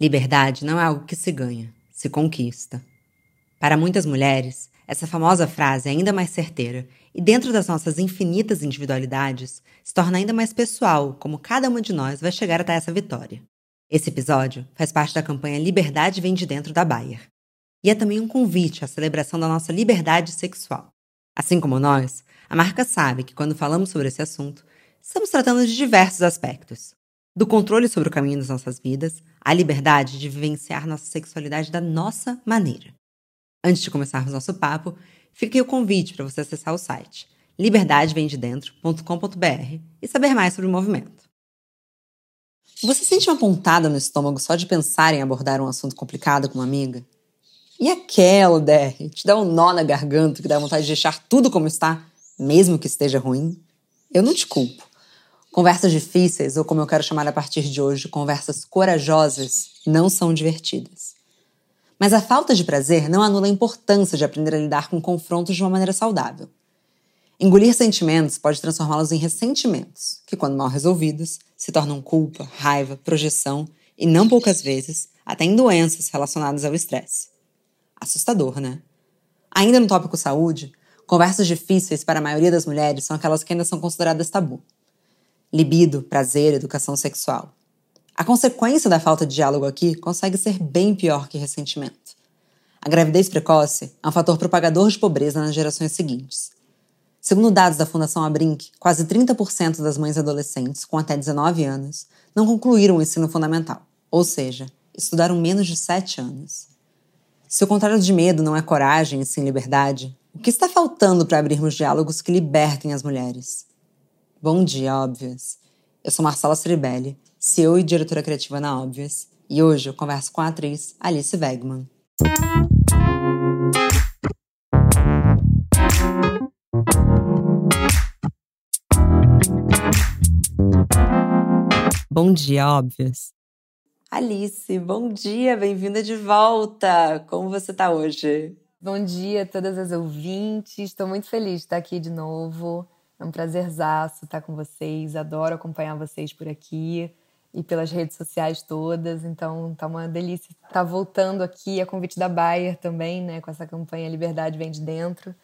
Liberdade não é algo que se ganha, se conquista. Para muitas mulheres, essa famosa frase é ainda mais certeira e, dentro das nossas infinitas individualidades, se torna ainda mais pessoal como cada uma de nós vai chegar até essa vitória. Esse episódio faz parte da campanha Liberdade Vem de Dentro da Bayer. E é também um convite à celebração da nossa liberdade sexual. Assim como nós, a marca sabe que quando falamos sobre esse assunto, estamos tratando de diversos aspectos, do controle sobre o caminho das nossas vidas, à liberdade de vivenciar nossa sexualidade da nossa maneira. Antes de começarmos nosso papo, fica o convite para você acessar o site liberdadevemdedentro.com.br e saber mais sobre o movimento. Você sente uma pontada no estômago só de pensar em abordar um assunto complicado com uma amiga? E aquela DR te dá um nó na garganta que dá vontade de deixar tudo como está, mesmo que esteja ruim? Eu não te culpo. Conversas difíceis, ou como eu quero chamar a partir de hoje, conversas corajosas, não são divertidas. Mas a falta de prazer não anula a importância de aprender a lidar com confrontos de uma maneira saudável. Engolir sentimentos pode transformá-los em ressentimentos, que, quando mal resolvidos, se tornam culpa, raiva, projeção e, não poucas vezes, até em doenças relacionadas ao estresse. Assustador, né? Ainda no tópico saúde, conversas difíceis para a maioria das mulheres são aquelas que ainda são consideradas tabu libido, prazer, educação sexual. A consequência da falta de diálogo aqui consegue ser bem pior que ressentimento. A gravidez precoce é um fator propagador de pobreza nas gerações seguintes. Segundo dados da Fundação Abrinq, quase 30% das mães adolescentes com até 19 anos não concluíram o ensino fundamental, ou seja, estudaram menos de 7 anos. Se o contrário de medo não é coragem e sim liberdade, o que está faltando para abrirmos diálogos que libertem as mulheres? Bom dia, Óbvias. Eu sou Marcela Ceribelli, CEO e diretora criativa na Óbvias, e hoje eu converso com a atriz Alice Wegman. Bom dia, Óbvias. Alice, bom dia, bem-vinda de volta. Como você está hoje? Bom dia a todas as ouvintes. Estou muito feliz de estar aqui de novo. É um prazerzaço estar com vocês. Adoro acompanhar vocês por aqui e pelas redes sociais todas. Então, tá uma delícia estar voltando aqui a convite da Bayer também, né, com essa campanha Liberdade vem de dentro.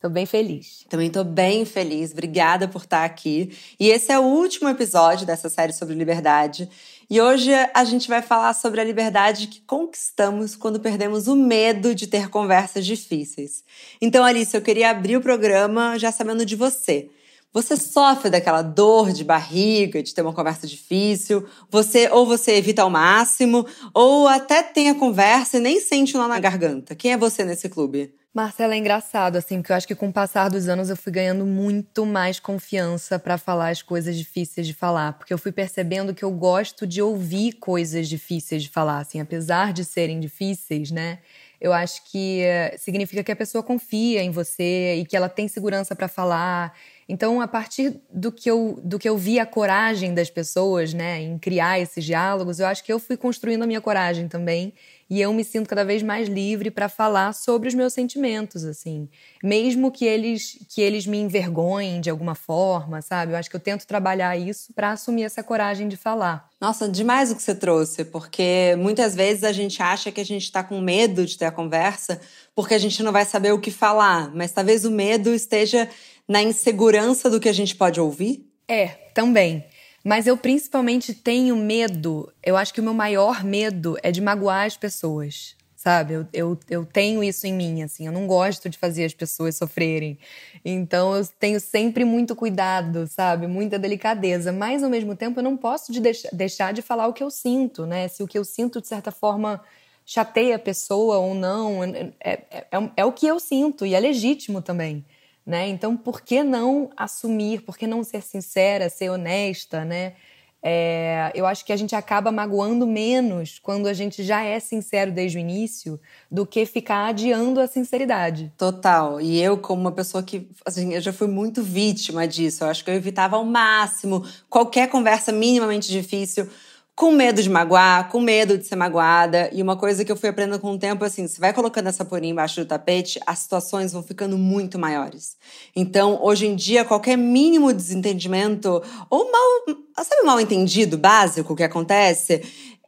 Tô bem feliz. Também tô bem feliz. Obrigada por estar aqui. E esse é o último episódio dessa série sobre liberdade. E hoje a gente vai falar sobre a liberdade que conquistamos quando perdemos o medo de ter conversas difíceis. Então, Alice, eu queria abrir o programa já sabendo de você. Você sofre daquela dor de barriga, de ter uma conversa difícil, você ou você evita ao máximo, ou até tem a conversa e nem sente nó na garganta. Quem é você nesse clube? Marcela, é engraçado, assim, porque eu acho que com o passar dos anos eu fui ganhando muito mais confiança para falar as coisas difíceis de falar. Porque eu fui percebendo que eu gosto de ouvir coisas difíceis de falar, assim, apesar de serem difíceis, né? Eu acho que eh, significa que a pessoa confia em você e que ela tem segurança para falar então, a partir do que eu, do que eu vi a coragem das pessoas, né, em criar esses diálogos, eu acho que eu fui construindo a minha coragem também, e eu me sinto cada vez mais livre para falar sobre os meus sentimentos, assim, mesmo que eles que eles me envergonhem de alguma forma, sabe? Eu acho que eu tento trabalhar isso para assumir essa coragem de falar. Nossa, demais o que você trouxe, porque muitas vezes a gente acha que a gente está com medo de ter a conversa porque a gente não vai saber o que falar, mas talvez o medo esteja na insegurança do que a gente pode ouvir? É, também. Mas eu principalmente tenho medo, eu acho que o meu maior medo é de magoar as pessoas, sabe? Eu, eu, eu tenho isso em mim, assim, eu não gosto de fazer as pessoas sofrerem. Então eu tenho sempre muito cuidado, sabe? Muita delicadeza. Mas ao mesmo tempo eu não posso de deixar, deixar de falar o que eu sinto, né? Se o que eu sinto, de certa forma, chateia a pessoa ou não, é, é, é, é o que eu sinto e é legítimo também né? Então, por que não assumir? Por que não ser sincera, ser honesta, né? É, eu acho que a gente acaba magoando menos quando a gente já é sincero desde o início do que ficar adiando a sinceridade. Total. E eu, como uma pessoa que, assim, eu já fui muito vítima disso. Eu acho que eu evitava ao máximo qualquer conversa minimamente difícil com medo de magoar, com medo de ser magoada. E uma coisa que eu fui aprendendo com o tempo, assim, você vai colocando essa porinha embaixo do tapete, as situações vão ficando muito maiores. Então, hoje em dia, qualquer mínimo desentendimento ou mal, sabe mal entendido básico que acontece,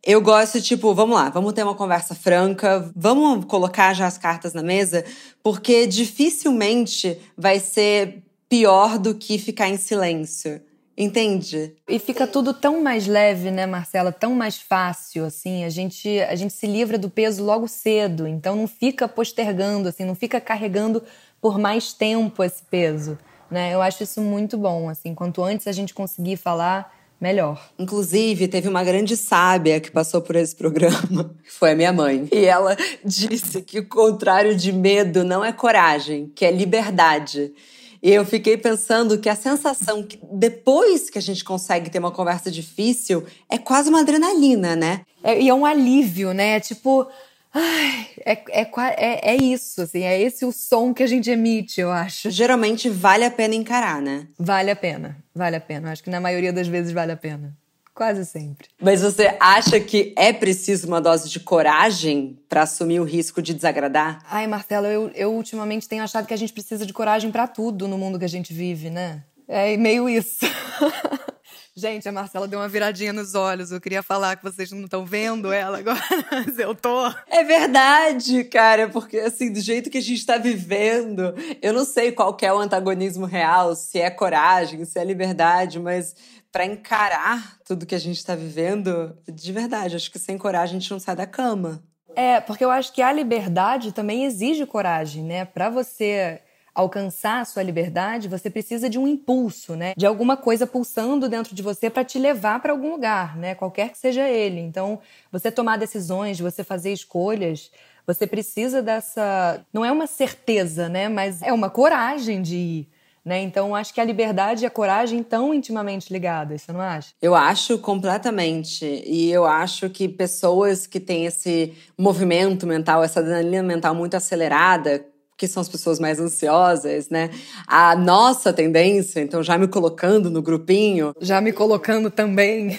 Eu gosto, tipo, vamos lá, vamos ter uma conversa franca, vamos colocar já as cartas na mesa, porque dificilmente vai ser pior do que ficar em silêncio. Entende? E fica tudo tão mais leve, né, Marcela? Tão mais fácil, assim. A gente, a gente se livra do peso logo cedo. Então não fica postergando, assim, não fica carregando por mais tempo esse peso, né? Eu acho isso muito bom, assim. Quanto antes a gente conseguir falar, melhor. Inclusive, teve uma grande sábia que passou por esse programa, que foi a minha mãe. E ela disse que o contrário de medo não é coragem, que é liberdade. E eu fiquei pensando que a sensação que depois que a gente consegue ter uma conversa difícil é quase uma adrenalina, né? É, e é um alívio, né? Tipo, Ai, é, é, é, é, isso, assim, é esse o som que a gente emite, eu acho. Geralmente vale a pena encarar, né? Vale a pena, vale a pena. Acho que na maioria das vezes vale a pena. Quase sempre. Mas você acha que é preciso uma dose de coragem para assumir o risco de desagradar? Ai, Marcelo, eu, eu ultimamente tenho achado que a gente precisa de coragem para tudo no mundo que a gente vive, né? É meio isso. Gente, a Marcela deu uma viradinha nos olhos. Eu queria falar que vocês não estão vendo ela agora, mas eu tô. É verdade, cara, porque assim, do jeito que a gente tá vivendo, eu não sei qual é o antagonismo real, se é coragem, se é liberdade, mas para encarar tudo que a gente tá vivendo, de verdade, acho que sem coragem a gente não sai da cama. É, porque eu acho que a liberdade também exige coragem, né? Para você alcançar a sua liberdade, você precisa de um impulso, né? De alguma coisa pulsando dentro de você para te levar para algum lugar, né? Qualquer que seja ele. Então, você tomar decisões, você fazer escolhas, você precisa dessa, não é uma certeza, né, mas é uma coragem de ir. Né? Então, acho que a liberdade e a coragem estão intimamente ligadas, você não acha? Eu acho completamente. E eu acho que pessoas que têm esse movimento mental, essa adrenalina mental muito acelerada, que são as pessoas mais ansiosas, né? A nossa tendência, então já me colocando no grupinho. Já me colocando também.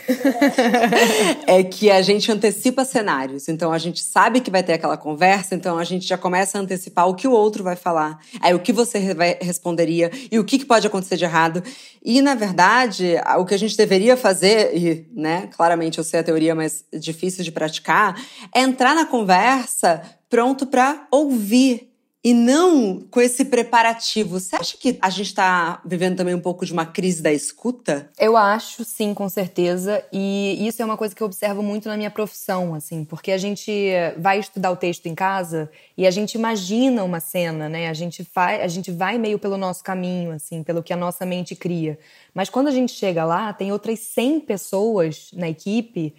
é que a gente antecipa cenários. Então a gente sabe que vai ter aquela conversa, então a gente já começa a antecipar o que o outro vai falar, aí o que você vai, responderia e o que, que pode acontecer de errado. E, na verdade, o que a gente deveria fazer, e, né, claramente eu sei a teoria, mas difícil de praticar, é entrar na conversa pronto para ouvir e não com esse preparativo. Você acha que a gente está vivendo também um pouco de uma crise da escuta? Eu acho, sim, com certeza. E isso é uma coisa que eu observo muito na minha profissão, assim, porque a gente vai estudar o texto em casa e a gente imagina uma cena, né? A gente, faz, a gente vai meio pelo nosso caminho, assim, pelo que a nossa mente cria. Mas quando a gente chega lá, tem outras 100 pessoas na equipe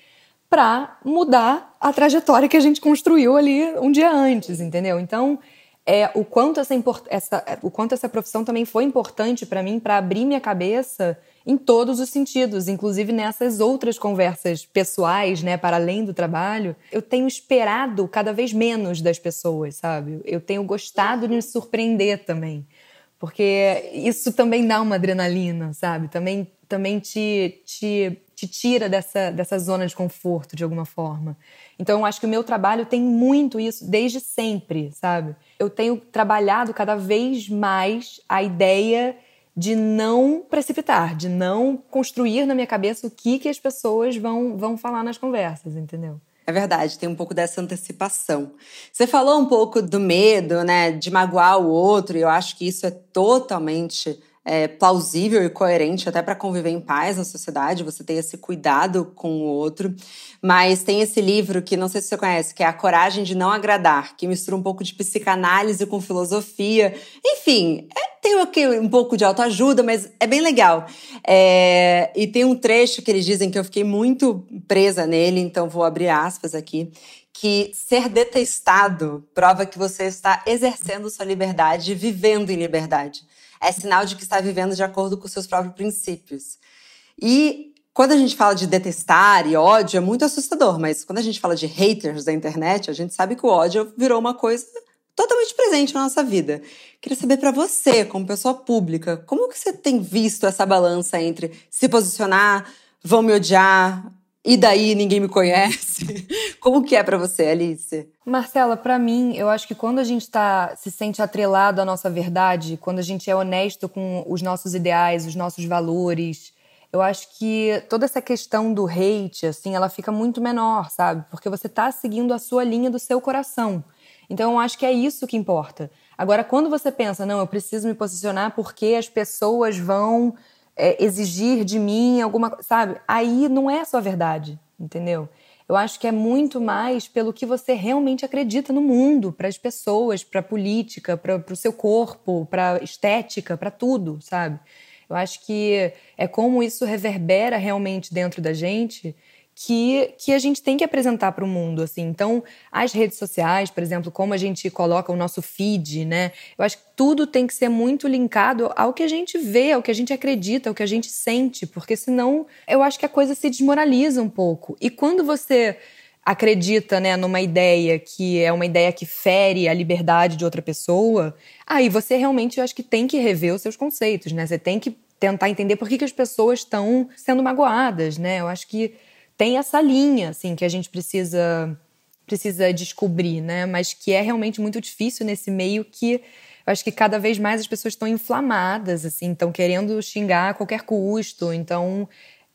para mudar a trajetória que a gente construiu ali um dia antes, entendeu? Então é o quanto essa, essa, o quanto essa profissão também foi importante para mim para abrir minha cabeça em todos os sentidos, inclusive nessas outras conversas pessoais, né, para além do trabalho, eu tenho esperado cada vez menos das pessoas, sabe? Eu tenho gostado de me surpreender também, porque isso também dá uma adrenalina, sabe? Também também te, te, te tira dessa, dessa zona de conforto de alguma forma. Então, eu acho que o meu trabalho tem muito isso desde sempre, sabe? Eu tenho trabalhado cada vez mais a ideia de não precipitar, de não construir na minha cabeça o que, que as pessoas vão, vão falar nas conversas, entendeu? É verdade, tem um pouco dessa antecipação. Você falou um pouco do medo, né, de magoar o outro, e eu acho que isso é totalmente é, plausível e coerente até para conviver em paz na sociedade, você ter esse cuidado com o outro. Mas tem esse livro que não sei se você conhece, que é A Coragem de Não Agradar, que mistura um pouco de psicanálise com filosofia. Enfim, é, tem um pouco de autoajuda, mas é bem legal. É, e tem um trecho que eles dizem que eu fiquei muito presa nele, então vou abrir aspas aqui que ser detestado prova que você está exercendo sua liberdade vivendo em liberdade é sinal de que está vivendo de acordo com seus próprios princípios. E quando a gente fala de detestar e ódio, é muito assustador, mas quando a gente fala de haters da internet, a gente sabe que o ódio virou uma coisa totalmente presente na nossa vida. Queria saber para você, como pessoa pública, como que você tem visto essa balança entre se posicionar, vão me odiar, e daí ninguém me conhece. Como que é para você, Alice? Marcela, para mim, eu acho que quando a gente tá, se sente atrelado à nossa verdade, quando a gente é honesto com os nossos ideais, os nossos valores, eu acho que toda essa questão do hate, assim, ela fica muito menor, sabe? Porque você tá seguindo a sua linha do seu coração. Então eu acho que é isso que importa. Agora, quando você pensa, não, eu preciso me posicionar porque as pessoas vão é, exigir de mim alguma coisa, sabe? Aí não é a sua verdade, entendeu? Eu acho que é muito mais pelo que você realmente acredita no mundo, para as pessoas, para a política, para o seu corpo, para estética, para tudo, sabe? Eu acho que é como isso reverbera realmente dentro da gente que, que a gente tem que apresentar para o mundo, assim. Então, as redes sociais, por exemplo, como a gente coloca o nosso feed, né? Eu acho que tudo tem que ser muito linkado ao que a gente vê, ao que a gente acredita, ao que a gente sente, porque senão eu acho que a coisa se desmoraliza um pouco. E quando você acredita, né, numa ideia que é uma ideia que fere a liberdade de outra pessoa, aí você realmente eu acho que tem que rever os seus conceitos, né? Você tem que tentar entender por que, que as pessoas estão sendo magoadas, né? Eu acho que tem essa linha, assim, que a gente precisa precisa descobrir, né? Mas que é realmente muito difícil nesse meio que eu acho que cada vez mais as pessoas estão inflamadas, assim, estão querendo xingar a qualquer custo. Então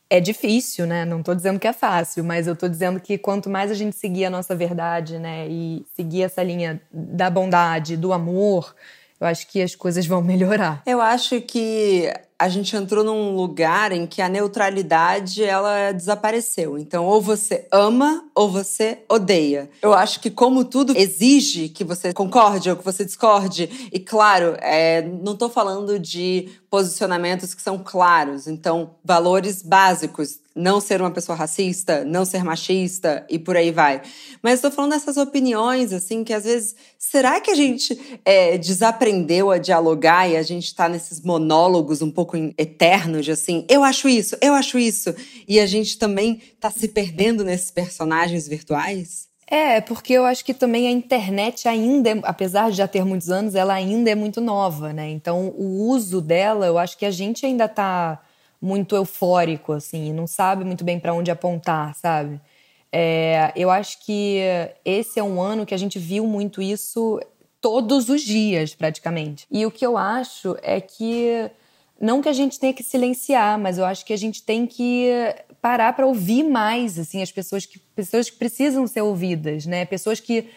é difícil, né? Não estou dizendo que é fácil, mas eu estou dizendo que quanto mais a gente seguir a nossa verdade, né, e seguir essa linha da bondade, do amor, eu acho que as coisas vão melhorar. Eu acho que a gente entrou num lugar em que a neutralidade ela desapareceu. Então, ou você ama ou você odeia. Eu acho que como tudo exige que você concorde ou que você discorde, e claro, é, não estou falando de posicionamentos que são claros, então valores básicos não ser uma pessoa racista, não ser machista e por aí vai. Mas estou falando dessas opiniões, assim, que às vezes, será que a gente é, desaprendeu a dialogar e a gente está nesses monólogos um pouco eternos de assim, eu acho isso, eu acho isso, e a gente também está se perdendo nesses personagens virtuais? É, porque eu acho que também a internet ainda, é, apesar de já ter muitos anos, ela ainda é muito nova, né? Então, o uso dela, eu acho que a gente ainda está muito eufórico, assim, não sabe muito bem para onde apontar, sabe? É, eu acho que esse é um ano que a gente viu muito isso todos os dias, praticamente. E o que eu acho é que não que a gente tenha que silenciar, mas eu acho que a gente tem que parar para ouvir mais, assim, as pessoas que pessoas que precisam ser ouvidas, né? Pessoas que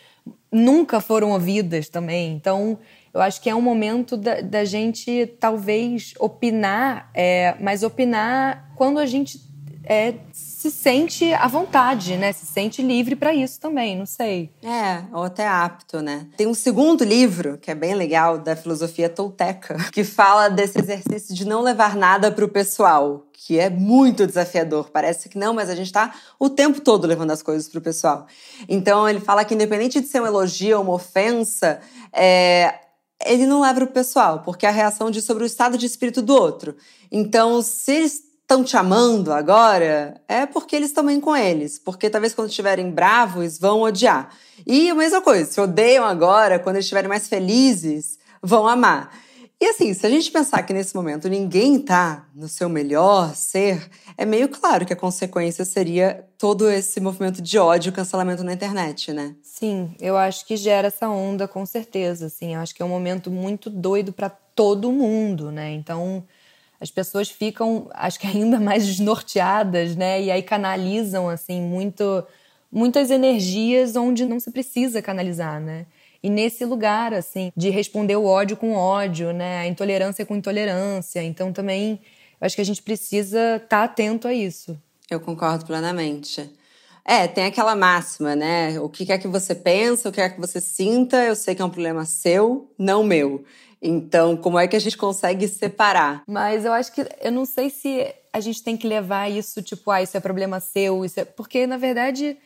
nunca foram ouvidas também. Então, eu acho que é um momento da, da gente talvez opinar, é, mas opinar quando a gente é, se sente à vontade, né? Se sente livre para isso também, não sei. É, ou até apto, né? Tem um segundo livro que é bem legal da filosofia tolteca, que fala desse exercício de não levar nada para o pessoal, que é muito desafiador. Parece que não, mas a gente está o tempo todo levando as coisas para o pessoal. Então ele fala que independente de ser um elogio ou uma ofensa, é, ele não leva o pessoal, porque a reação diz sobre o estado de espírito do outro. Então, se eles estão te amando agora, é porque eles estão bem com eles. Porque talvez quando estiverem bravos, vão odiar. E a mesma coisa, se odeiam agora, quando eles estiverem mais felizes, vão amar. E assim, se a gente pensar que nesse momento ninguém está no seu melhor ser, é meio claro que a consequência seria todo esse movimento de ódio cancelamento na internet, né? Sim, eu acho que gera essa onda com certeza, assim, eu acho que é um momento muito doido para todo mundo, né? Então, as pessoas ficam, acho que ainda mais desnorteadas, né? E aí canalizam assim muito muitas energias onde não se precisa canalizar, né? E nesse lugar, assim, de responder o ódio com ódio, né? A intolerância com intolerância. Então também acho que a gente precisa estar tá atento a isso. Eu concordo plenamente. É, tem aquela máxima, né? O que quer que você pensa, o que quer que você sinta, eu sei que é um problema seu, não meu. Então, como é que a gente consegue separar? Mas eu acho que eu não sei se a gente tem que levar isso tipo, ah, isso é problema seu, isso é... porque na verdade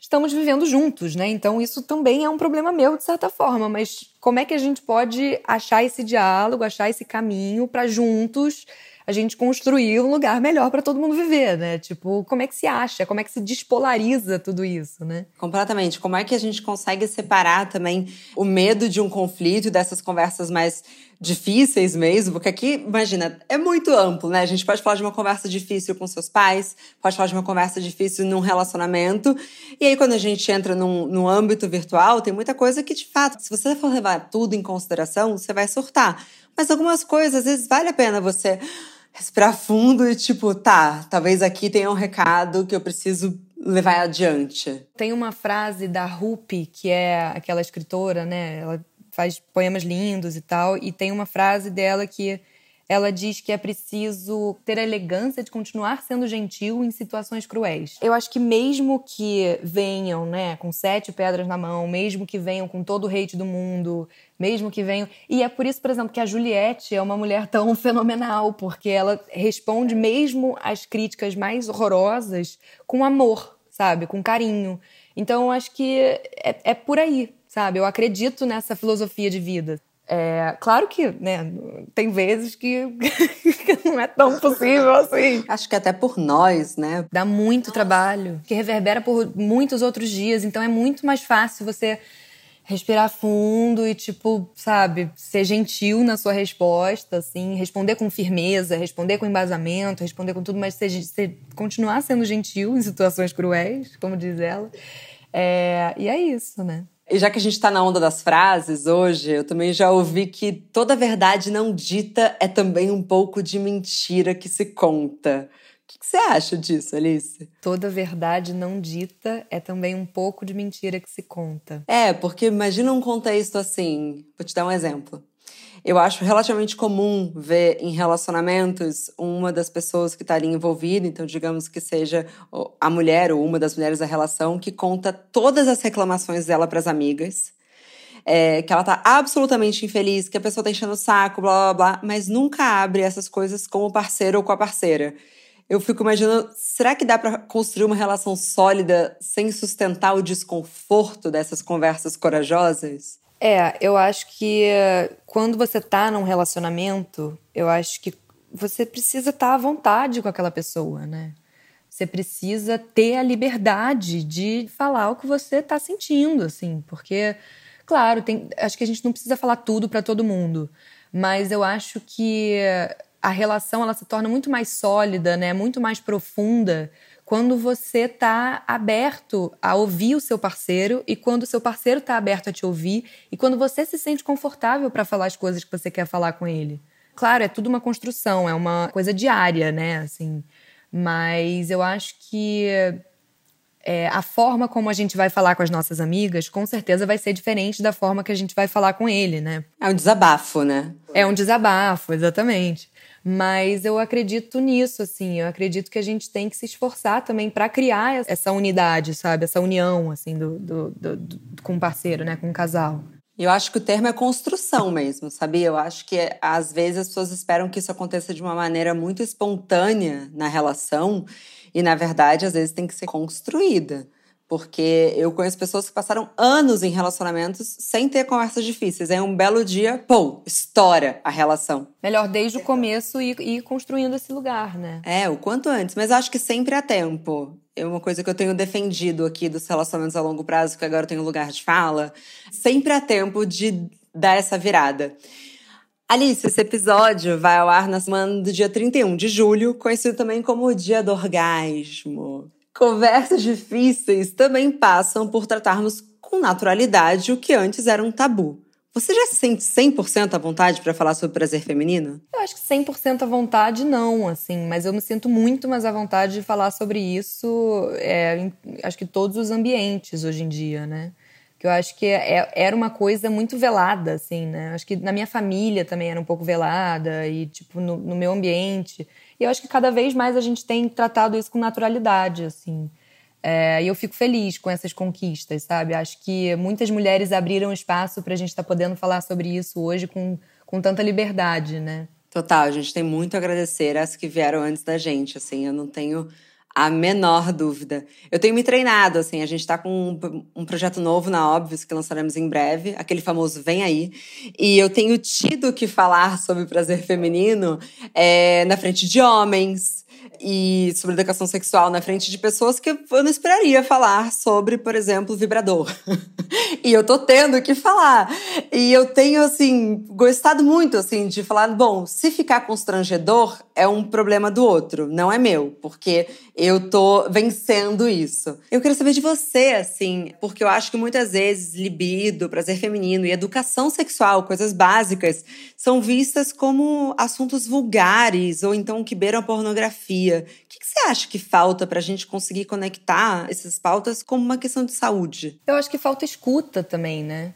estamos vivendo juntos, né? Então isso também é um problema meu de certa forma, mas como é que a gente pode achar esse diálogo, achar esse caminho para juntos a gente construir um lugar melhor para todo mundo viver, né? Tipo, como é que se acha? Como é que se despolariza tudo isso, né? Completamente. Como é que a gente consegue separar também o medo de um conflito dessas conversas mais difíceis mesmo, porque aqui, imagina, é muito amplo, né? A gente pode falar de uma conversa difícil com seus pais, pode falar de uma conversa difícil num relacionamento, e aí quando a gente entra num, num âmbito virtual, tem muita coisa que, de fato, se você for levar tudo em consideração, você vai surtar. Mas algumas coisas, às vezes, vale a pena você respirar fundo e tipo, tá, talvez aqui tenha um recado que eu preciso levar adiante. Tem uma frase da Rupi, que é aquela escritora, né? Ela faz poemas lindos e tal, e tem uma frase dela que ela diz que é preciso ter a elegância de continuar sendo gentil em situações cruéis. Eu acho que mesmo que venham, né, com sete pedras na mão, mesmo que venham com todo o hate do mundo, mesmo que venham. E é por isso, por exemplo, que a Juliette é uma mulher tão fenomenal, porque ela responde mesmo às críticas mais horrorosas com amor, sabe? Com carinho. Então, eu acho que é, é por aí, sabe? Eu acredito nessa filosofia de vida. É, claro que, né, tem vezes que, não é tão possível assim. Acho que até por nós, né? Dá muito trabalho, que reverbera por muitos outros dias, então é muito mais fácil você respirar fundo e, tipo, sabe, ser gentil na sua resposta, assim, responder com firmeza, responder com embasamento, responder com tudo, mas ser, ser, continuar sendo gentil em situações cruéis, como diz ela. É, e é isso, né? E já que a gente está na onda das frases hoje, eu também já ouvi que toda verdade não dita é também um pouco de mentira que se conta. O que você acha disso, Alice? Toda verdade não dita é também um pouco de mentira que se conta. É, porque imagina um contexto assim. Vou te dar um exemplo. Eu acho relativamente comum ver em relacionamentos uma das pessoas que está ali envolvida, então digamos que seja a mulher ou uma das mulheres da relação, que conta todas as reclamações dela para as amigas. É, que ela tá absolutamente infeliz, que a pessoa tá enchendo o saco, blá blá blá, mas nunca abre essas coisas com o parceiro ou com a parceira. Eu fico imaginando, será que dá para construir uma relação sólida sem sustentar o desconforto dessas conversas corajosas? É, eu acho que quando você tá num relacionamento, eu acho que você precisa estar tá à vontade com aquela pessoa, né? Você precisa ter a liberdade de falar o que você tá sentindo, assim, porque, claro, tem, acho que a gente não precisa falar tudo para todo mundo, mas eu acho que a relação ela se torna muito mais sólida, né? Muito mais profunda quando você está aberto a ouvir o seu parceiro e quando o seu parceiro está aberto a te ouvir e quando você se sente confortável para falar as coisas que você quer falar com ele. Claro, é tudo uma construção, é uma coisa diária, né? Assim, mas eu acho que é, a forma como a gente vai falar com as nossas amigas, com certeza vai ser diferente da forma que a gente vai falar com ele, né? É um desabafo, né? É um desabafo, exatamente. Mas eu acredito nisso, assim. Eu acredito que a gente tem que se esforçar também para criar essa unidade, sabe? Essa união, assim, do, do, do, do com o parceiro, né? Com o casal. Eu acho que o termo é construção mesmo, sabia? Eu acho que às vezes as pessoas esperam que isso aconteça de uma maneira muito espontânea na relação e, na verdade, às vezes tem que ser construída. Porque eu conheço pessoas que passaram anos em relacionamentos sem ter conversas difíceis. Aí um belo dia, pô, estoura a relação. Melhor desde o começo e ir construindo esse lugar, né? É, o quanto antes. Mas acho que sempre há tempo. É uma coisa que eu tenho defendido aqui dos relacionamentos a longo prazo, que agora eu tenho lugar de fala. Sempre há tempo de dar essa virada. Alice, esse episódio vai ao ar na semana do dia 31 de julho, conhecido também como o Dia do Orgasmo. Conversas difíceis também passam por tratarmos com naturalidade o que antes era um tabu. Você já se sente 100% à vontade para falar sobre prazer feminino? Eu acho que 100% à vontade não, assim, mas eu me sinto muito mais à vontade de falar sobre isso, é, em, acho que todos os ambientes hoje em dia, né? Que eu acho que é, era uma coisa muito velada, assim, né? Acho que na minha família também era um pouco velada e, tipo, no, no meu ambiente. E eu acho que cada vez mais a gente tem tratado isso com naturalidade, assim. É, e eu fico feliz com essas conquistas, sabe? Acho que muitas mulheres abriram espaço para a gente estar tá podendo falar sobre isso hoje com, com tanta liberdade, né? Total, a gente tem muito a agradecer às que vieram antes da gente, assim, eu não tenho a menor dúvida. Eu tenho me treinado, assim, a gente tá com um, um projeto novo na Óbvios que lançaremos em breve, aquele famoso Vem Aí. E eu tenho tido que falar sobre prazer feminino é, na frente de homens, e sobre educação sexual na frente de pessoas que eu não esperaria falar sobre, por exemplo, vibrador. e eu tô tendo que falar. E eu tenho, assim, gostado muito, assim, de falar, bom, se ficar constrangedor, é um problema do outro, não é meu, porque eu tô vencendo isso. Eu quero saber de você, assim, porque eu acho que muitas vezes libido, prazer feminino e educação sexual, coisas básicas, são vistas como assuntos vulgares ou então que beiram a pornografia. O que, que você acha que falta para a gente conseguir conectar essas pautas como uma questão de saúde? Eu acho que falta escuta também, né?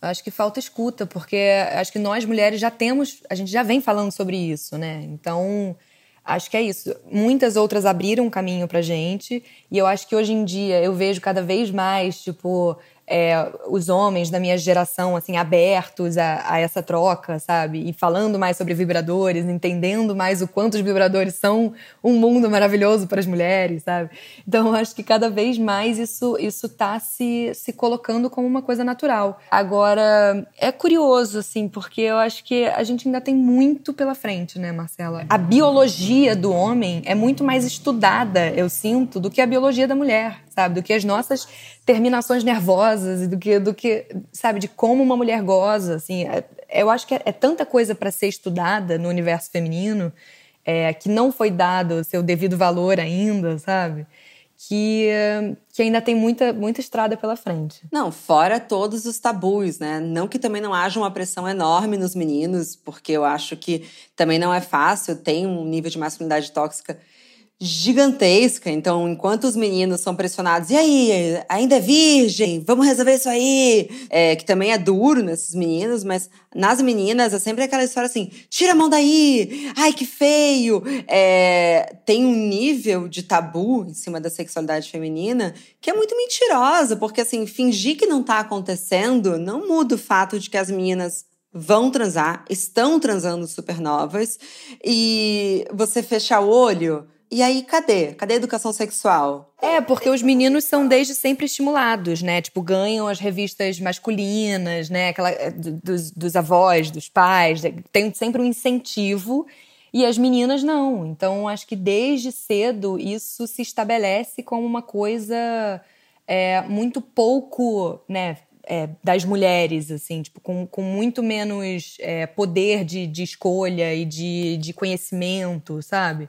Eu acho que falta escuta, porque acho que nós mulheres já temos, a gente já vem falando sobre isso, né? Então, acho que é isso. Muitas outras abriram um caminho pra gente, e eu acho que hoje em dia eu vejo cada vez mais, tipo, é, os homens da minha geração, assim, abertos a, a, essa troca, sabe? E falando mais sobre vibradores, entendendo mais o quanto os vibradores são um mundo maravilhoso para as mulheres, sabe? Então, eu acho que cada vez mais isso, isso tá se, se colocando como uma coisa natural. Agora, é curioso, assim, porque eu acho que a gente ainda tem muito pela frente, né, Marcela? A biologia do homem é muito mais estudada, eu sinto, do que a biologia da mulher sabe? Do que as nossas terminações nervosas e do que, do que sabe, de como uma mulher goza, assim. É, eu acho que é, é tanta coisa para ser estudada no universo feminino é, que não foi dado seu devido valor ainda, sabe? Que, que ainda tem muita, muita estrada pela frente. Não, fora todos os tabus, né? Não que também não haja uma pressão enorme nos meninos, porque eu acho que também não é fácil, tem um nível de masculinidade tóxica gigantesca. Então, enquanto os meninos são pressionados, e aí, ainda é virgem? Vamos resolver isso aí? É, que também é duro nesses meninos, mas nas meninas é sempre aquela história assim: tira a mão daí, ai que feio. É, tem um nível de tabu em cima da sexualidade feminina que é muito mentirosa, porque assim, fingir que não tá acontecendo não muda o fato de que as meninas vão transar, estão transando supernovas, e você fechar o olho e aí, cadê? Cadê a educação sexual? É, porque os meninos são desde sempre estimulados, né? Tipo, ganham as revistas masculinas, né? Aquela, eh, dos, dos avós, dos pais. Tem sempre um incentivo. E as meninas não. Então, acho que desde cedo isso se estabelece como uma coisa é, muito pouco, né? É, das mulheres, assim, tipo, com, com muito menos é, poder de, de escolha e de, de conhecimento, sabe?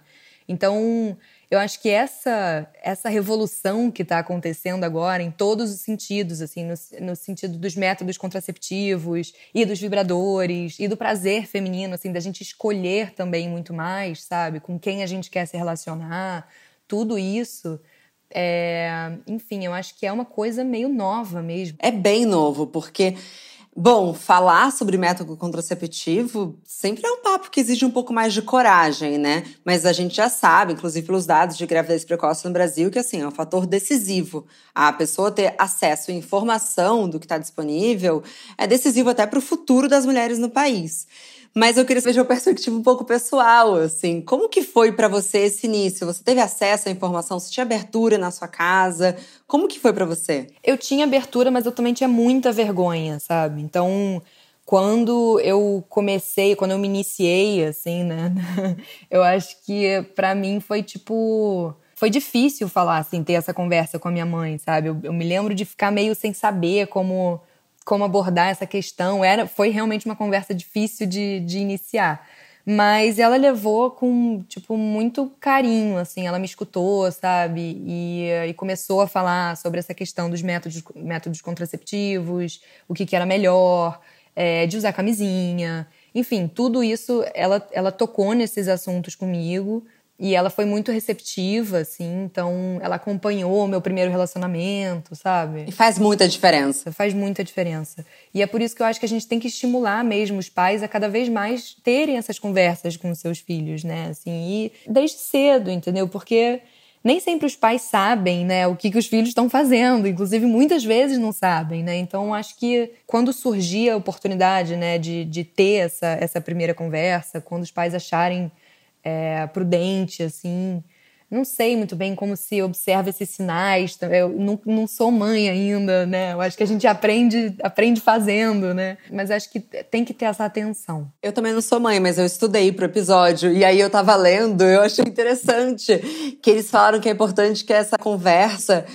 Então, eu acho que essa essa revolução que está acontecendo agora em todos os sentidos, assim, no, no, sentido dos métodos contraceptivos e dos vibradores e do prazer feminino, assim, da gente escolher também muito mais, sabe, com quem a gente quer se relacionar, tudo isso. É, enfim, eu acho que é uma coisa meio nova mesmo. É bem novo, porque Bom, falar sobre método contraceptivo sempre é um papo que exige um pouco mais de coragem, né? Mas a gente já sabe, inclusive pelos dados de gravidez precoce no Brasil, que assim, é um fator decisivo. A pessoa ter acesso à informação do que está disponível é decisivo até para o futuro das mulheres no país. Mas eu queria saber de uma perspectiva um pouco pessoal, assim. Como que foi para você esse início? Você teve acesso à informação? Você tinha abertura na sua casa? Como que foi para você? Eu tinha abertura, mas eu também tinha muita vergonha, sabe? Então, quando eu comecei, quando eu me iniciei, assim, né? eu acho que para mim foi tipo foi difícil falar, assim, ter essa conversa com a minha mãe, sabe? Eu, eu, me lembro de ficar meio sem saber como como abordar essa questão. Era, foi realmente uma conversa difícil de, de iniciar. Mas ela levou com, tipo, muito carinho, assim. Ela me escutou, sabe? E, e começou a falar sobre essa questão dos métodos, métodos contraceptivos, o que, que era melhor, é, de usar camisinha. Enfim, tudo isso ela, ela tocou nesses assuntos comigo. E ela foi muito receptiva, assim, então ela acompanhou o meu primeiro relacionamento, sabe? E faz muita diferença. Faz muita diferença. E é por isso que eu acho que a gente tem que estimular mesmo os pais a cada vez mais terem essas conversas com os seus filhos, né? Assim, e desde cedo, entendeu? Porque nem sempre os pais sabem, né, o que, que os filhos estão fazendo. Inclusive, muitas vezes não sabem, né? Então, acho que quando surgir a oportunidade, né, de, de ter essa, essa primeira conversa, quando os pais acharem é, prudente, assim, Não sei muito bem como se observa esses sinais. Eu não, não sou mãe ainda, né? Eu acho que a gente aprende, aprende fazendo, né? Mas acho que tem que ter essa atenção. Eu também não sou mãe, mas eu estudei pro episódio. E aí eu tava lendo, eu achei interessante que eles falaram que é importante que essa conversa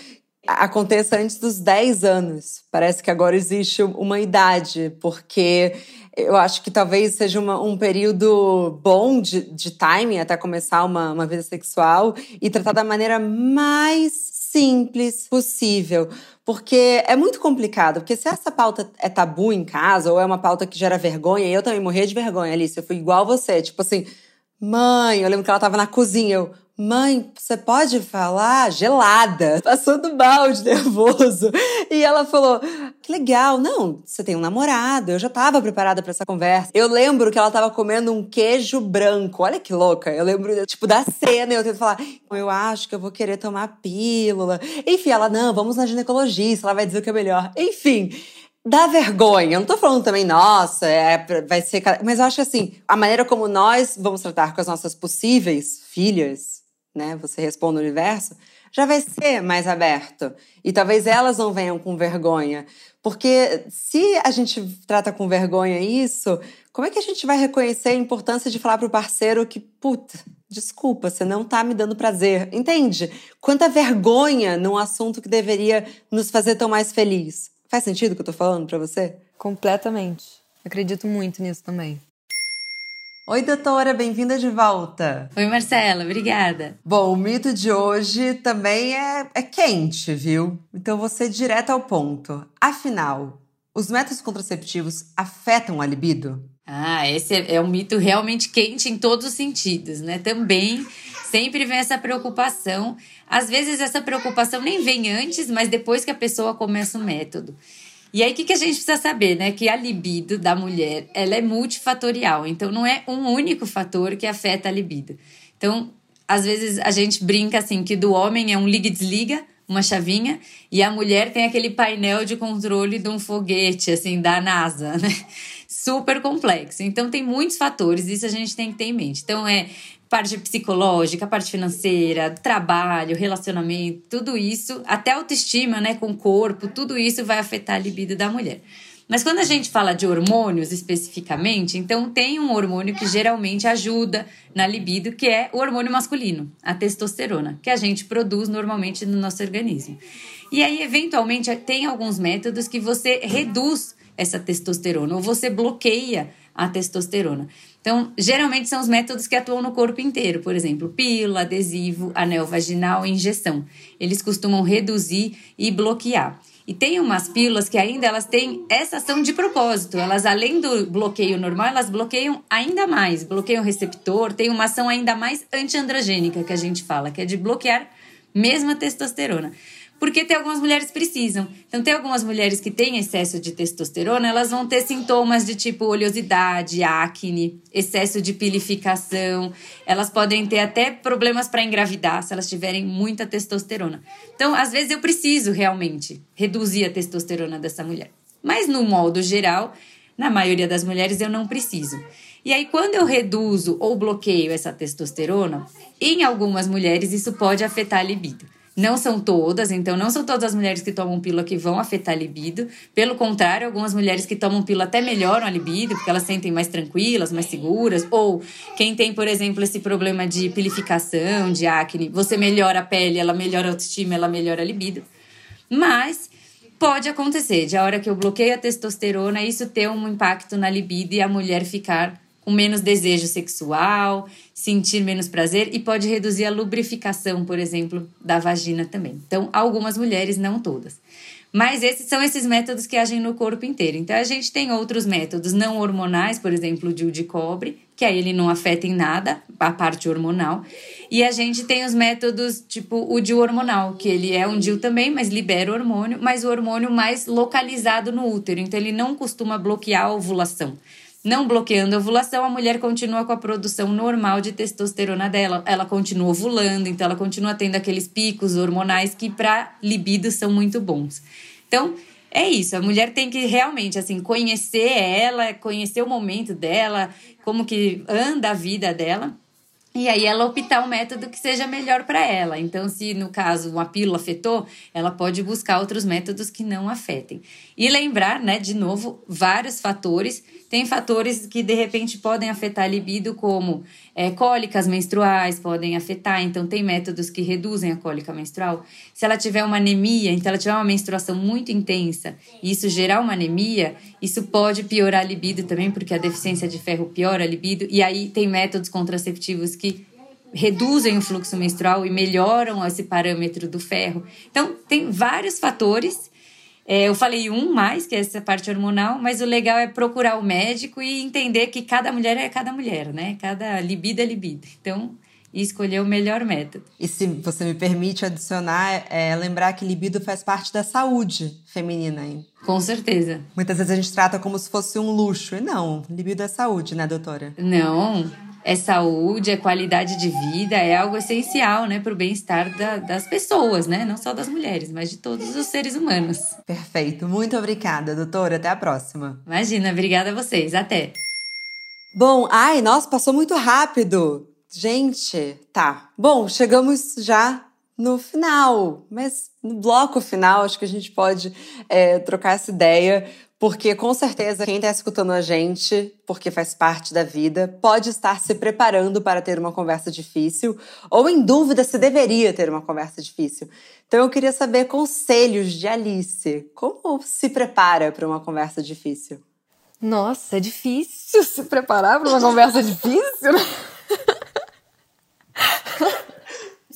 aconteça antes dos 10 anos. Parece que agora existe uma idade, porque eu acho que talvez seja uma, um período bom de, de timing até começar uma, uma vida sexual e tratar da maneira mais simples possível. Porque é muito complicado, porque se essa pauta é tabu em casa, ou é uma pauta que gera vergonha, eu também morria de vergonha, Alice, eu fui igual você, tipo assim, mãe, eu lembro que ela tava na cozinha, eu, Mãe, você pode falar gelada, passando mal de nervoso. E ela falou: Que legal, não, você tem um namorado, eu já estava preparada para essa conversa. Eu lembro que ela estava comendo um queijo branco, olha que louca. Eu lembro, tipo, da cena eu tento falar: Eu acho que eu vou querer tomar pílula. Enfim, ela: Não, vamos na ginecologista, ela vai dizer o que é melhor. Enfim dá vergonha. Eu não tô falando também, nossa, é, vai ser. Mas eu acho assim, a maneira como nós vamos tratar com as nossas possíveis filhas, né? Você responde o universo, já vai ser mais aberto. E talvez elas não venham com vergonha. Porque se a gente trata com vergonha isso, como é que a gente vai reconhecer a importância de falar para o parceiro que, puta, desculpa, você não tá me dando prazer? Entende? Quanta vergonha num assunto que deveria nos fazer tão mais feliz. Faz sentido o que eu tô falando para você? Completamente. Acredito muito nisso também. Oi, doutora, bem-vinda de volta. Oi, Marcela, obrigada. Bom, o mito de hoje também é, é quente, viu? Então vou ser direto ao ponto. Afinal, os métodos contraceptivos afetam a libido? Ah, esse é, é um mito realmente quente em todos os sentidos, né? Também sempre vem essa preocupação. Às vezes essa preocupação nem vem antes, mas depois que a pessoa começa o método. E aí, o que, que a gente precisa saber, né? Que a libido da mulher, ela é multifatorial. Então, não é um único fator que afeta a libido. Então, às vezes, a gente brinca assim, que do homem é um liga e desliga, uma chavinha, e a mulher tem aquele painel de controle de um foguete, assim, da NASA, né? Super complexo. Então, tem muitos fatores, isso a gente tem que ter em mente. Então, é parte psicológica, parte financeira, trabalho, relacionamento, tudo isso, até autoestima, né, com o corpo, tudo isso vai afetar a libido da mulher. Mas quando a gente fala de hormônios especificamente, então tem um hormônio que geralmente ajuda na libido, que é o hormônio masculino, a testosterona, que a gente produz normalmente no nosso organismo. E aí, eventualmente, tem alguns métodos que você reduz essa testosterona ou você bloqueia a testosterona. Então, geralmente são os métodos que atuam no corpo inteiro, por exemplo, pílula, adesivo, anel vaginal injeção. Eles costumam reduzir e bloquear. E tem umas pílulas que ainda elas têm essa ação de propósito. Elas, além do bloqueio normal, elas bloqueiam ainda mais. Bloqueiam o receptor, tem uma ação ainda mais antiandrogênica que a gente fala, que é de bloquear mesmo a testosterona porque tem algumas mulheres que precisam. Então, tem algumas mulheres que têm excesso de testosterona, elas vão ter sintomas de tipo oleosidade, acne, excesso de pilificação. Elas podem ter até problemas para engravidar se elas tiverem muita testosterona. Então, às vezes eu preciso realmente reduzir a testosterona dessa mulher. Mas no modo geral, na maioria das mulheres eu não preciso. E aí, quando eu reduzo ou bloqueio essa testosterona, em algumas mulheres isso pode afetar a libido. Não são todas, então não são todas as mulheres que tomam pílula que vão afetar a libido. Pelo contrário, algumas mulheres que tomam pílula até melhoram a libido, porque elas sentem mais tranquilas, mais seguras. Ou quem tem, por exemplo, esse problema de pilificação, de acne, você melhora a pele, ela melhora a autoestima, ela melhora a libido. Mas pode acontecer, de a hora que eu bloqueio a testosterona, isso ter um impacto na libido e a mulher ficar com menos desejo sexual, sentir menos prazer e pode reduzir a lubrificação, por exemplo, da vagina também. Então, algumas mulheres, não todas. Mas esses são esses métodos que agem no corpo inteiro. Então, a gente tem outros métodos não hormonais, por exemplo, o DIU de cobre, que aí ele não afeta em nada a parte hormonal. E a gente tem os métodos tipo o DIU hormonal, que ele é um DIU também, mas libera hormônio, mas o hormônio mais localizado no útero. Então, ele não costuma bloquear a ovulação. Não bloqueando a ovulação, a mulher continua com a produção normal de testosterona dela. Ela continua ovulando, então ela continua tendo aqueles picos hormonais que para libido são muito bons. Então, é isso, a mulher tem que realmente assim conhecer ela, conhecer o momento dela, como que anda a vida dela e aí ela optar o um método que seja melhor para ela. Então, se no caso uma pílula afetou, ela pode buscar outros métodos que não afetem. E lembrar, né, de novo, vários fatores. Tem fatores que de repente podem afetar a libido, como é, cólicas menstruais podem afetar, então tem métodos que reduzem a cólica menstrual. Se ela tiver uma anemia, então ela tiver uma menstruação muito intensa e isso gerar uma anemia, isso pode piorar a libido também, porque a deficiência de ferro piora a libido. E aí tem métodos contraceptivos que reduzem o fluxo menstrual e melhoram esse parâmetro do ferro. Então, tem vários fatores. É, eu falei um mais, que é essa parte hormonal, mas o legal é procurar o médico e entender que cada mulher é cada mulher, né? Cada libido é libido. Então, escolher o melhor método. E se você me permite adicionar, é lembrar que libido faz parte da saúde feminina, hein? Com certeza. Muitas vezes a gente trata como se fosse um luxo. E não, libido é saúde, né, doutora? Não, é saúde, é qualidade de vida, é algo essencial, né, para o bem-estar da, das pessoas, né, não só das mulheres, mas de todos os seres humanos. Perfeito, muito obrigada, doutora. Até a próxima. Imagina, obrigada a vocês. Até. Bom, ai, nossa, passou muito rápido. Gente, tá. Bom, chegamos já no final, mas no bloco final acho que a gente pode é, trocar essa ideia porque com certeza quem está escutando a gente, porque faz parte da vida, pode estar se preparando para ter uma conversa difícil ou em dúvida se deveria ter uma conversa difícil. Então eu queria saber conselhos de Alice. Como se prepara para uma conversa difícil? Nossa, é difícil se preparar para uma conversa difícil. Né?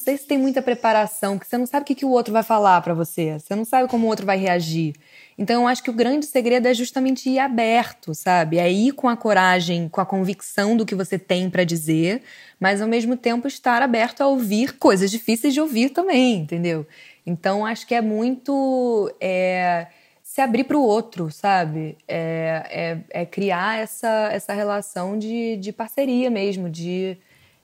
Sei se tem muita preparação, porque você não sabe o que, que o outro vai falar para você, você não sabe como o outro vai reagir. Então, eu acho que o grande segredo é justamente ir aberto, sabe? É ir com a coragem, com a convicção do que você tem para dizer, mas ao mesmo tempo estar aberto a ouvir coisas difíceis de ouvir também, entendeu? Então, acho que é muito. É, se abrir para o outro, sabe? É, é, é, criar essa, essa relação de, de parceria mesmo, de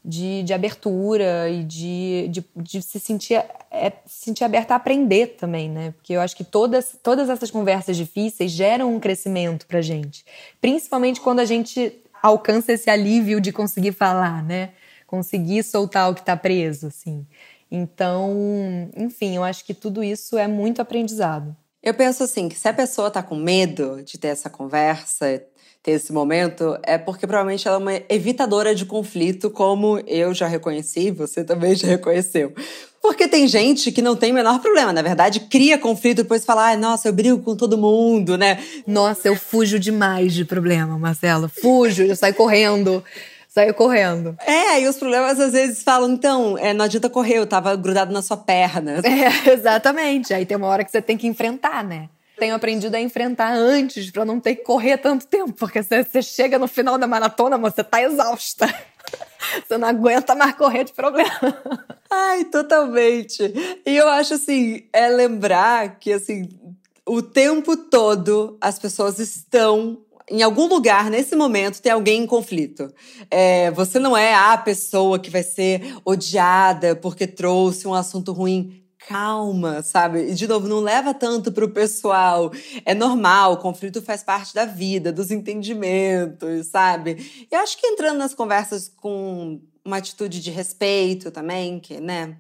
de, de abertura e de, de, de se sentir, é, se sentir aberta a aprender também, né? Porque eu acho que todas, todas essas conversas difíceis geram um crescimento pra gente. Principalmente quando a gente alcança esse alívio de conseguir falar, né? Conseguir soltar o que tá preso, assim. Então, enfim, eu acho que tudo isso é muito aprendizado. Eu penso assim, que se a pessoa tá com medo de ter essa conversa, ter esse momento é porque provavelmente ela é uma evitadora de conflito, como eu já reconheci, você também já reconheceu. Porque tem gente que não tem o menor problema, na verdade, cria conflito depois fala, ai, nossa, eu brigo com todo mundo, né? Nossa, eu fujo demais de problema, Marcelo. Fujo, eu saio correndo. Saio correndo. É, e os problemas às vezes falam, então, é, não adianta correr, eu tava grudado na sua perna. É, exatamente. Aí tem uma hora que você tem que enfrentar, né? Tenho aprendido a enfrentar antes para não ter que correr tanto tempo, porque você chega no final da maratona, você tá exausta. Você não aguenta mais correr de problema. Ai, totalmente. E eu acho assim, é lembrar que assim, o tempo todo as pessoas estão em algum lugar, nesse momento, tem alguém em conflito. É, você não é a pessoa que vai ser odiada porque trouxe um assunto ruim calma, sabe? E, de novo, não leva tanto pro pessoal. É normal, conflito faz parte da vida, dos entendimentos, sabe? E acho que entrando nas conversas com uma atitude de respeito também, que, né?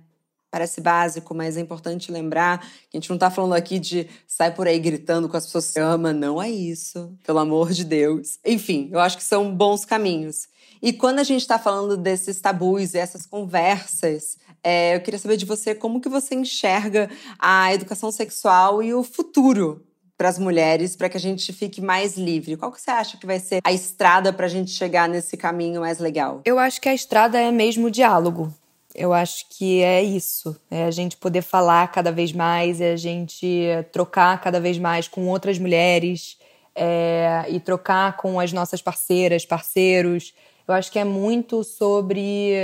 Parece básico, mas é importante lembrar que a gente não tá falando aqui de sair por aí gritando com as pessoas que ama, não é isso, pelo amor de Deus. Enfim, eu acho que são bons caminhos. E quando a gente está falando desses tabus e essas conversas, é, eu queria saber de você como que você enxerga a educação sexual e o futuro para as mulheres, para que a gente fique mais livre. Qual que você acha que vai ser a estrada para a gente chegar nesse caminho mais legal? Eu acho que a estrada é mesmo o diálogo. Eu acho que é isso. É a gente poder falar cada vez mais, é a gente trocar cada vez mais com outras mulheres é, e trocar com as nossas parceiras, parceiros. Eu acho que é muito sobre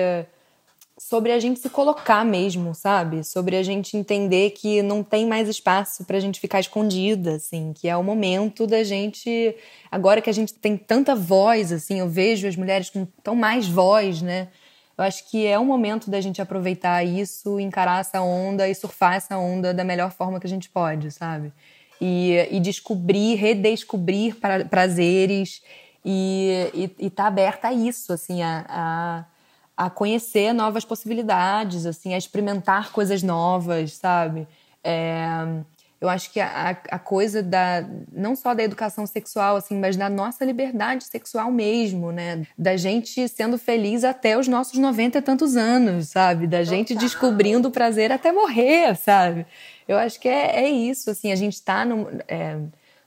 sobre a gente se colocar mesmo, sabe? Sobre a gente entender que não tem mais espaço para a gente ficar escondida, assim, que é o momento da gente agora que a gente tem tanta voz, assim, eu vejo as mulheres com tão mais voz, né? Eu acho que é o momento da gente aproveitar isso, encarar essa onda e surfar essa onda da melhor forma que a gente pode, sabe? E, e descobrir, redescobrir prazeres e, e, e tá aberta a isso, assim, a, a a conhecer novas possibilidades, assim, a experimentar coisas novas, sabe? É, eu acho que a, a coisa da não só da educação sexual, assim, mas da nossa liberdade sexual mesmo, né? Da gente sendo feliz até os nossos 90 e tantos anos, sabe? Da gente descobrindo o prazer até morrer, sabe? Eu acho que é, é isso, assim, a gente está no, é,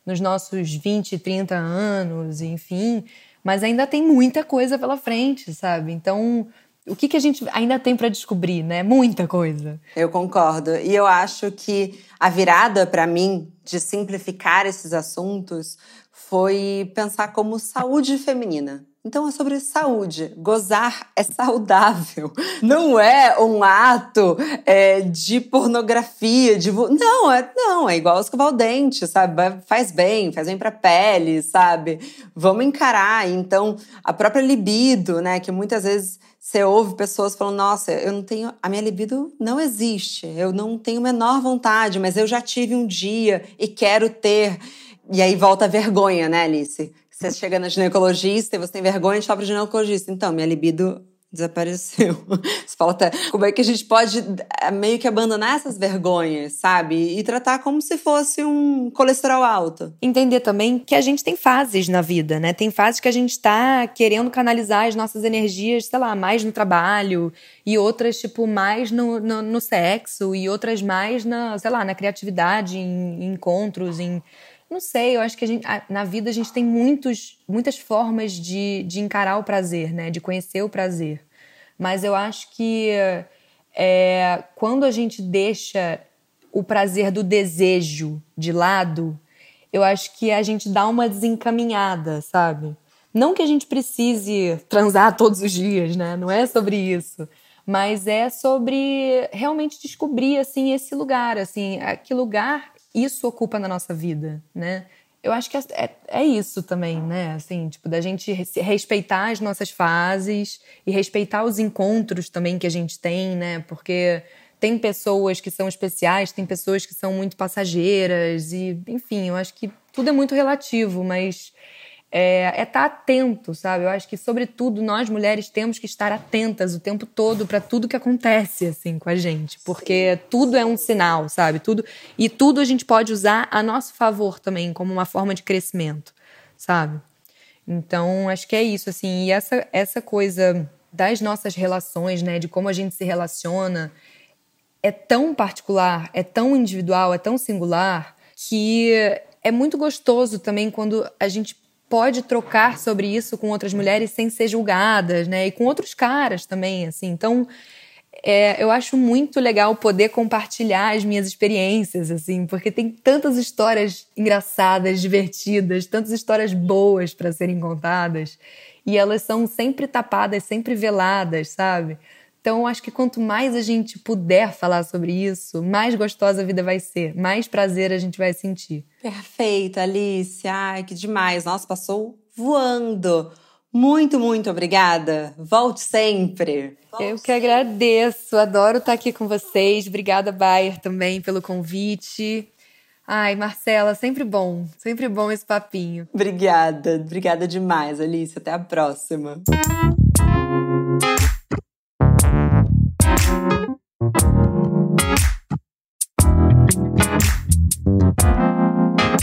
nos nossos 20, 30 anos, enfim, mas ainda tem muita coisa pela frente, sabe? Então, o que, que a gente ainda tem para descobrir, né? Muita coisa. Eu concordo. E eu acho que a virada para mim de simplificar esses assuntos foi pensar como saúde feminina. Então é sobre saúde. Gozar é saudável. Não é um ato é, de pornografia, de não é não é igual escovar o dente, sabe? Faz bem, faz bem para pele, sabe? Vamos encarar. Então a própria libido, né? Que muitas vezes você ouve pessoas falando: Nossa, eu não tenho, a minha libido não existe. Eu não tenho menor vontade, mas eu já tive um dia e quero ter. E aí volta a vergonha, né, Alice? Você chega na ginecologista e você tem vergonha de falar pro ginecologista. Então, minha libido desapareceu. Você fala até como é que a gente pode eh, meio que abandonar essas vergonhas, sabe? E tratar como se fosse um colesterol alto. Entender também que a gente tem fases na vida, né? Tem fases que a gente tá querendo canalizar as nossas energias, sei lá, mais no trabalho e outras, tipo, mais no, no, no sexo e outras mais na, sei lá, na criatividade, em, em encontros, em não sei, eu acho que a gente, na vida a gente tem muitos, muitas formas de, de encarar o prazer, né? De conhecer o prazer. Mas eu acho que é, quando a gente deixa o prazer do desejo de lado, eu acho que a gente dá uma desencaminhada, sabe? Não que a gente precise transar todos os dias, né? Não é sobre isso. Mas é sobre realmente descobrir, assim, esse lugar, assim, que lugar isso ocupa na nossa vida, né? Eu acho que é, é, é, isso também, né? Assim, tipo, da gente respeitar as nossas fases e respeitar os encontros também que a gente tem, né? Porque tem pessoas que são especiais, tem pessoas que são muito passageiras e, enfim, eu acho que tudo é muito relativo, mas é estar é tá atento, sabe? Eu acho que, sobretudo, nós mulheres temos que estar atentas o tempo todo para tudo que acontece, assim, com a gente. Porque tudo é um sinal, sabe? Tudo E tudo a gente pode usar a nosso favor também, como uma forma de crescimento, sabe? Então, acho que é isso, assim. E essa, essa coisa das nossas relações, né? De como a gente se relaciona, é tão particular, é tão individual, é tão singular, que é muito gostoso também quando a gente pode trocar sobre isso com outras mulheres sem ser julgadas, né? E com outros caras também, assim. Então, é, eu acho muito legal poder compartilhar as minhas experiências, assim, porque tem tantas histórias engraçadas, divertidas, tantas histórias boas para serem contadas, e elas são sempre tapadas, sempre veladas, sabe? Então, acho que quanto mais a gente puder falar sobre isso, mais gostosa a vida vai ser, mais prazer a gente vai sentir. Perfeito, Alice. Ai, que demais. Nossa, passou voando. Muito, muito obrigada. Volte sempre. Volte Eu que agradeço. Adoro estar aqui com vocês. Obrigada, Bayer, também pelo convite. Ai, Marcela, sempre bom. Sempre bom esse papinho. Obrigada. Obrigada demais, Alice. Até a próxima.